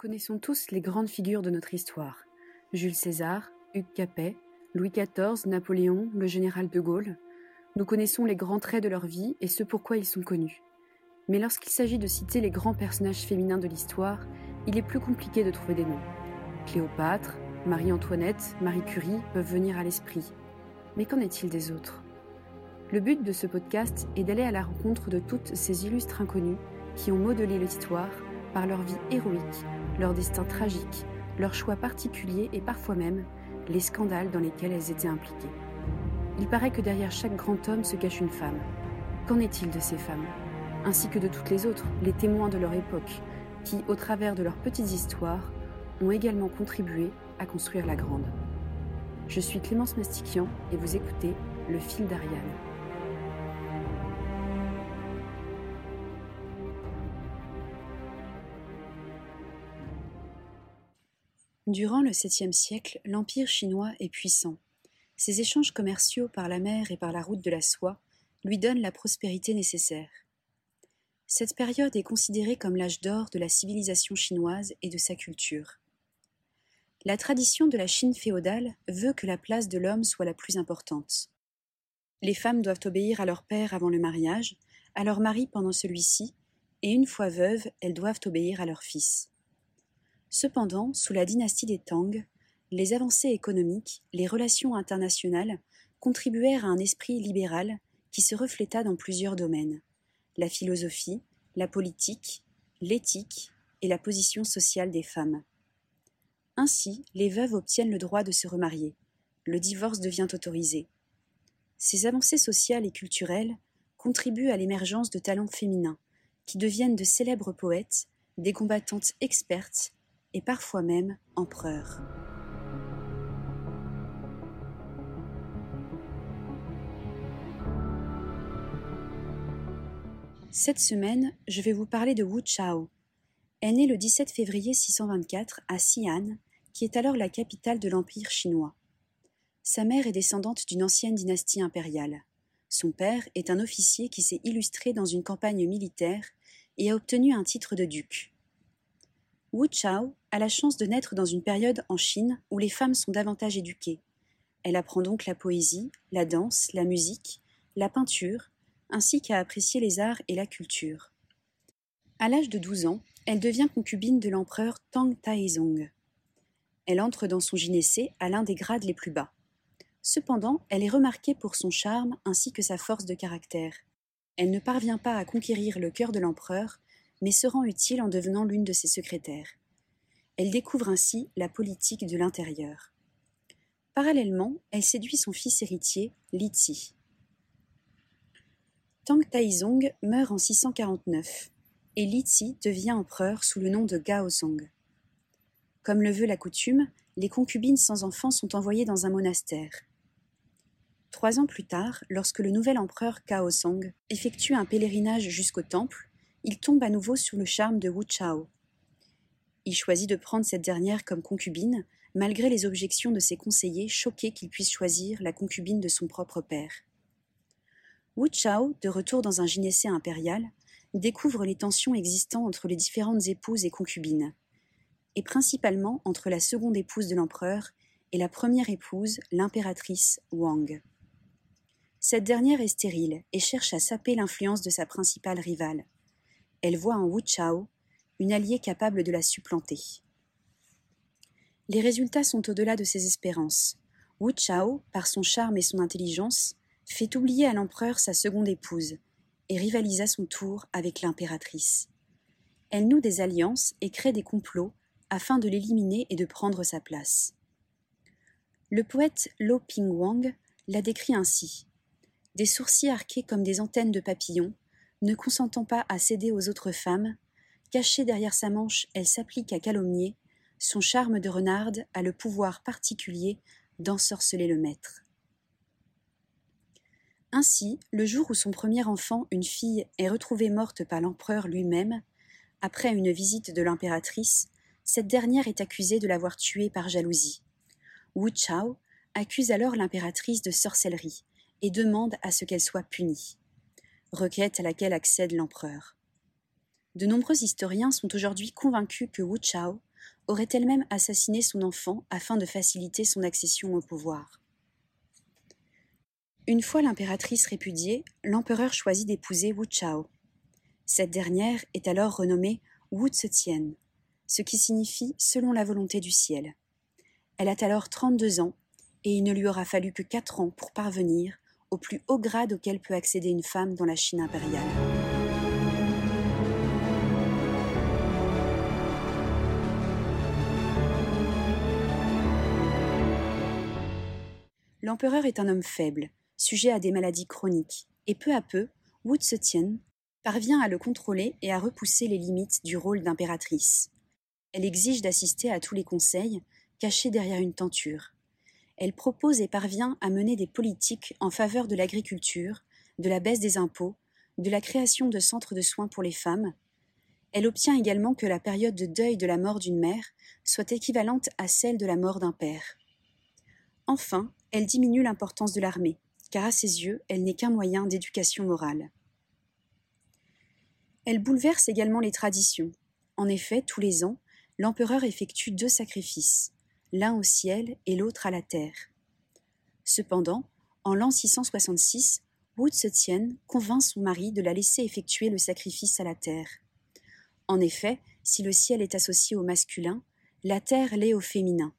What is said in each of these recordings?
connaissons tous les grandes figures de notre histoire. Jules César, Hugues Capet, Louis XIV, Napoléon, le général de Gaulle. Nous connaissons les grands traits de leur vie et ce pourquoi ils sont connus. Mais lorsqu'il s'agit de citer les grands personnages féminins de l'histoire, il est plus compliqué de trouver des noms. Cléopâtre, Marie-Antoinette, Marie Curie peuvent venir à l'esprit. Mais qu'en est-il des autres? Le but de ce podcast est d'aller à la rencontre de toutes ces illustres inconnues qui ont modelé l'histoire par leur vie héroïque, leur destin tragique, leurs choix particuliers et parfois même les scandales dans lesquels elles étaient impliquées. Il paraît que derrière chaque grand homme se cache une femme. Qu'en est-il de ces femmes? Ainsi que de toutes les autres, les témoins de leur époque, qui, au travers de leurs petites histoires, ont également contribué à construire la grande. Je suis Clémence Mastiquian et vous écoutez Le fil d'Ariane. Durant le 7e siècle, l'Empire chinois est puissant. Ses échanges commerciaux par la mer et par la route de la soie lui donnent la prospérité nécessaire. Cette période est considérée comme l'âge d'or de la civilisation chinoise et de sa culture. La tradition de la Chine féodale veut que la place de l'homme soit la plus importante. Les femmes doivent obéir à leur père avant le mariage, à leur mari pendant celui-ci, et une fois veuves, elles doivent obéir à leur fils. Cependant, sous la dynastie des Tang, les avancées économiques, les relations internationales contribuèrent à un esprit libéral qui se refléta dans plusieurs domaines la philosophie, la politique, l'éthique et la position sociale des femmes. Ainsi, les veuves obtiennent le droit de se remarier. Le divorce devient autorisé. Ces avancées sociales et culturelles contribuent à l'émergence de talents féminins qui deviennent de célèbres poètes, des combattantes expertes et parfois même empereur. Cette semaine, je vais vous parler de Wu Chao. Elle naît le 17 février 624 à Xi'an, qui est alors la capitale de l'Empire chinois. Sa mère est descendante d'une ancienne dynastie impériale. Son père est un officier qui s'est illustré dans une campagne militaire et a obtenu un titre de duc. Wu Chao a la chance de naître dans une période en Chine où les femmes sont davantage éduquées. Elle apprend donc la poésie, la danse, la musique, la peinture, ainsi qu'à apprécier les arts et la culture. À l'âge de 12 ans, elle devient concubine de l'empereur Tang Taizong. Elle entre dans son gynécée à l'un des grades les plus bas. Cependant, elle est remarquée pour son charme ainsi que sa force de caractère. Elle ne parvient pas à conquérir le cœur de l'empereur, mais se rend utile en devenant l'une de ses secrétaires. Elle découvre ainsi la politique de l'intérieur. Parallèlement, elle séduit son fils héritier, Li Ti. Tang Taizong meurt en 649 et Li Ti devient empereur sous le nom de Gaozong. Comme le veut la coutume, les concubines sans enfants sont envoyées dans un monastère. Trois ans plus tard, lorsque le nouvel empereur Song effectue un pèlerinage jusqu'au temple, il tombe à nouveau sur le charme de Wu Chao. Il choisit de prendre cette dernière comme concubine, malgré les objections de ses conseillers choqués qu'il puisse choisir la concubine de son propre père. Wu Chao, de retour dans un gynécée impérial, découvre les tensions existant entre les différentes épouses et concubines, et principalement entre la seconde épouse de l'empereur et la première épouse, l'impératrice Wang. Cette dernière est stérile et cherche à saper l'influence de sa principale rivale, elle voit en Wu Chao une alliée capable de la supplanter. Les résultats sont au-delà de ses espérances. Wu Chao, par son charme et son intelligence, fait oublier à l'empereur sa seconde épouse et rivalise à son tour avec l'impératrice. Elle noue des alliances et crée des complots afin de l'éliminer et de prendre sa place. Le poète Lo Ping-wang l'a décrit ainsi des sourcils arqués comme des antennes de papillons, ne consentant pas à céder aux autres femmes, cachée derrière sa manche, elle s'applique à calomnier, son charme de renarde a le pouvoir particulier d'ensorceler le maître. Ainsi, le jour où son premier enfant, une fille, est retrouvée morte par l'empereur lui-même, après une visite de l'impératrice, cette dernière est accusée de l'avoir tuée par jalousie. Wu Chao accuse alors l'impératrice de sorcellerie et demande à ce qu'elle soit punie requête à laquelle accède l'empereur. De nombreux historiens sont aujourd'hui convaincus que Wu Chao aurait elle-même assassiné son enfant afin de faciliter son accession au pouvoir. Une fois l'impératrice répudiée, l'empereur choisit d'épouser Wu Chao. Cette dernière est alors renommée Wu Zetian, ce qui signifie selon la volonté du ciel. Elle a alors 32 ans et il ne lui aura fallu que 4 ans pour parvenir au plus haut grade auquel peut accéder une femme dans la Chine impériale. L'empereur est un homme faible, sujet à des maladies chroniques, et peu à peu, Wu Zetian parvient à le contrôler et à repousser les limites du rôle d'impératrice. Elle exige d'assister à tous les conseils, cachés derrière une tenture. Elle propose et parvient à mener des politiques en faveur de l'agriculture, de la baisse des impôts, de la création de centres de soins pour les femmes. Elle obtient également que la période de deuil de la mort d'une mère soit équivalente à celle de la mort d'un père. Enfin, elle diminue l'importance de l'armée, car à ses yeux, elle n'est qu'un moyen d'éducation morale. Elle bouleverse également les traditions. En effet, tous les ans, l'empereur effectue deux sacrifices, l'un au ciel et l'autre à la terre. Cependant, en l'an 666, Wu Zetian convainc son mari de la laisser effectuer le sacrifice à la terre. En effet, si le ciel est associé au masculin, la terre l'est au féminin.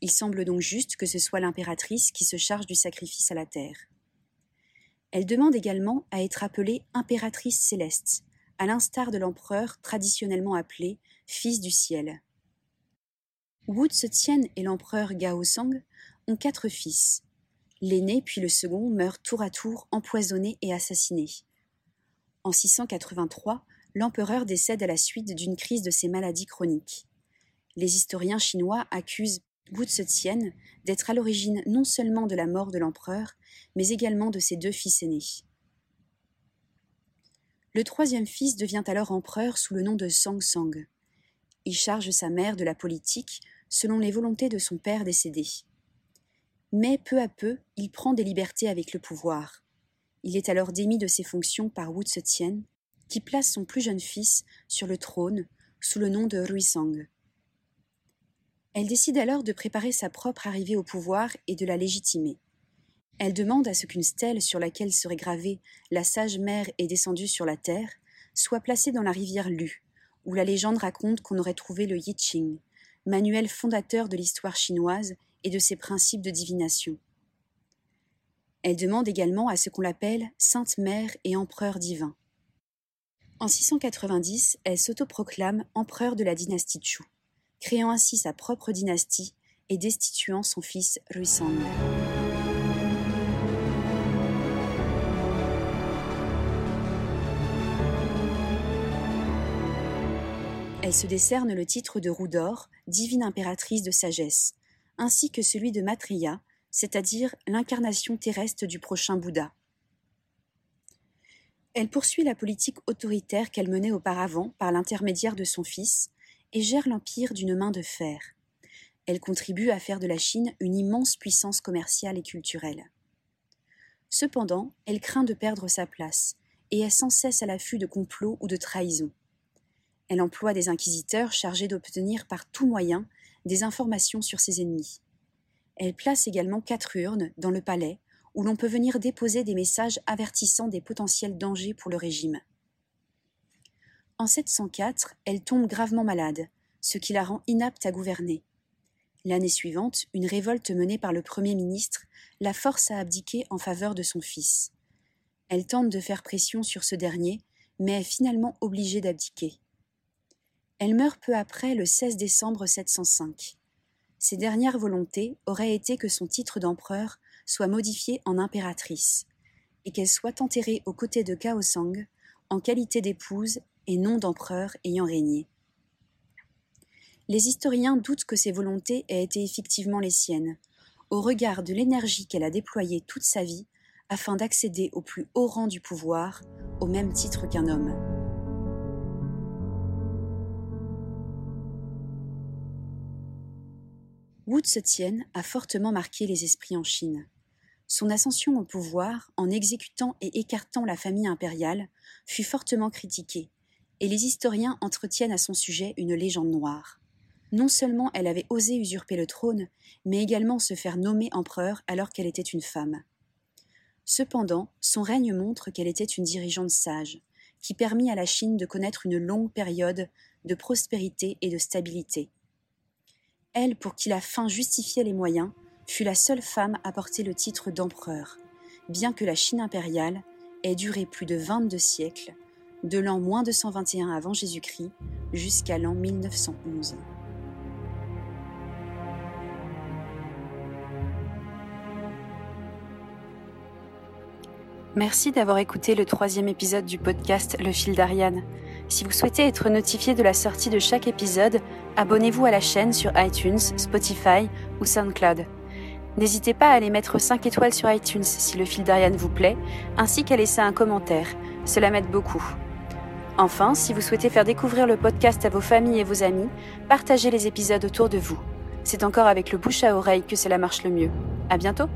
Il semble donc juste que ce soit l'impératrice qui se charge du sacrifice à la terre. Elle demande également à être appelée impératrice céleste, à l'instar de l'empereur traditionnellement appelé fils du ciel. Wu Zetian et l'empereur Gaosang ont quatre fils. L'aîné puis le second meurent tour à tour empoisonnés et assassinés. En 683, l'empereur décède à la suite d'une crise de ses maladies chroniques. Les historiens chinois accusent Wu Zetian d'être à l'origine non seulement de la mort de l'empereur, mais également de ses deux fils aînés. Le troisième fils devient alors empereur sous le nom de Sang Sang. Il charge sa mère de la politique selon les volontés de son père décédé. Mais peu à peu, il prend des libertés avec le pouvoir. Il est alors démis de ses fonctions par Wu Zetian, qui place son plus jeune fils sur le trône sous le nom de Ruisang. Elle décide alors de préparer sa propre arrivée au pouvoir et de la légitimer. Elle demande à ce qu'une stèle sur laquelle serait gravée La sage mère est descendue sur la terre soit placée dans la rivière Lu, où la légende raconte qu'on aurait trouvé le Yi Ching, manuel fondateur de l'histoire chinoise et de ses principes de divination. Elle demande également à ce qu'on l'appelle Sainte Mère et Empereur divin. En 690, elle s'autoproclame empereur de la dynastie Chu créant ainsi sa propre dynastie et destituant son fils Ruisang. Elle se décerne le titre de Roue d'Or, divine impératrice de sagesse, ainsi que celui de Matriya, c'est-à-dire l'incarnation terrestre du prochain Bouddha. Elle poursuit la politique autoritaire qu'elle menait auparavant par l'intermédiaire de son fils, et gère l'empire d'une main de fer. Elle contribue à faire de la Chine une immense puissance commerciale et culturelle. Cependant, elle craint de perdre sa place et est sans cesse à l'affût de complots ou de trahisons. Elle emploie des inquisiteurs chargés d'obtenir par tout moyen des informations sur ses ennemis. Elle place également quatre urnes dans le palais où l'on peut venir déposer des messages avertissant des potentiels dangers pour le régime. En 704, elle tombe gravement malade, ce qui la rend inapte à gouverner. L'année suivante, une révolte menée par le Premier ministre la force à abdiquer en faveur de son fils. Elle tente de faire pression sur ce dernier, mais est finalement obligée d'abdiquer. Elle meurt peu après le 16 décembre 705. Ses dernières volontés auraient été que son titre d'empereur soit modifié en impératrice, et qu'elle soit enterrée aux côtés de Kaosang en qualité d'épouse et non d'empereur ayant régné. Les historiens doutent que ces volontés aient été effectivement les siennes, au regard de l'énergie qu'elle a déployée toute sa vie afin d'accéder au plus haut rang du pouvoir, au même titre qu'un homme. Wu Zetian a fortement marqué les esprits en Chine. Son ascension au pouvoir, en exécutant et écartant la famille impériale, fut fortement critiquée, et les historiens entretiennent à son sujet une légende noire. Non seulement elle avait osé usurper le trône, mais également se faire nommer empereur alors qu'elle était une femme. Cependant, son règne montre qu'elle était une dirigeante sage, qui permit à la Chine de connaître une longue période de prospérité et de stabilité. Elle, pour qui la fin justifiait les moyens, fut la seule femme à porter le titre d'empereur, bien que la Chine impériale ait duré plus de 22 siècles, de l'an moins 221 avant Jésus-Christ jusqu'à l'an 1911. Merci d'avoir écouté le troisième épisode du podcast Le fil d'Ariane. Si vous souhaitez être notifié de la sortie de chaque épisode, abonnez-vous à la chaîne sur iTunes, Spotify ou SoundCloud. N'hésitez pas à aller mettre 5 étoiles sur iTunes si le fil d'Ariane vous plaît, ainsi qu'à laisser un commentaire. Cela m'aide beaucoup. Enfin, si vous souhaitez faire découvrir le podcast à vos familles et vos amis, partagez les épisodes autour de vous. C'est encore avec le bouche à oreille que cela marche le mieux. À bientôt!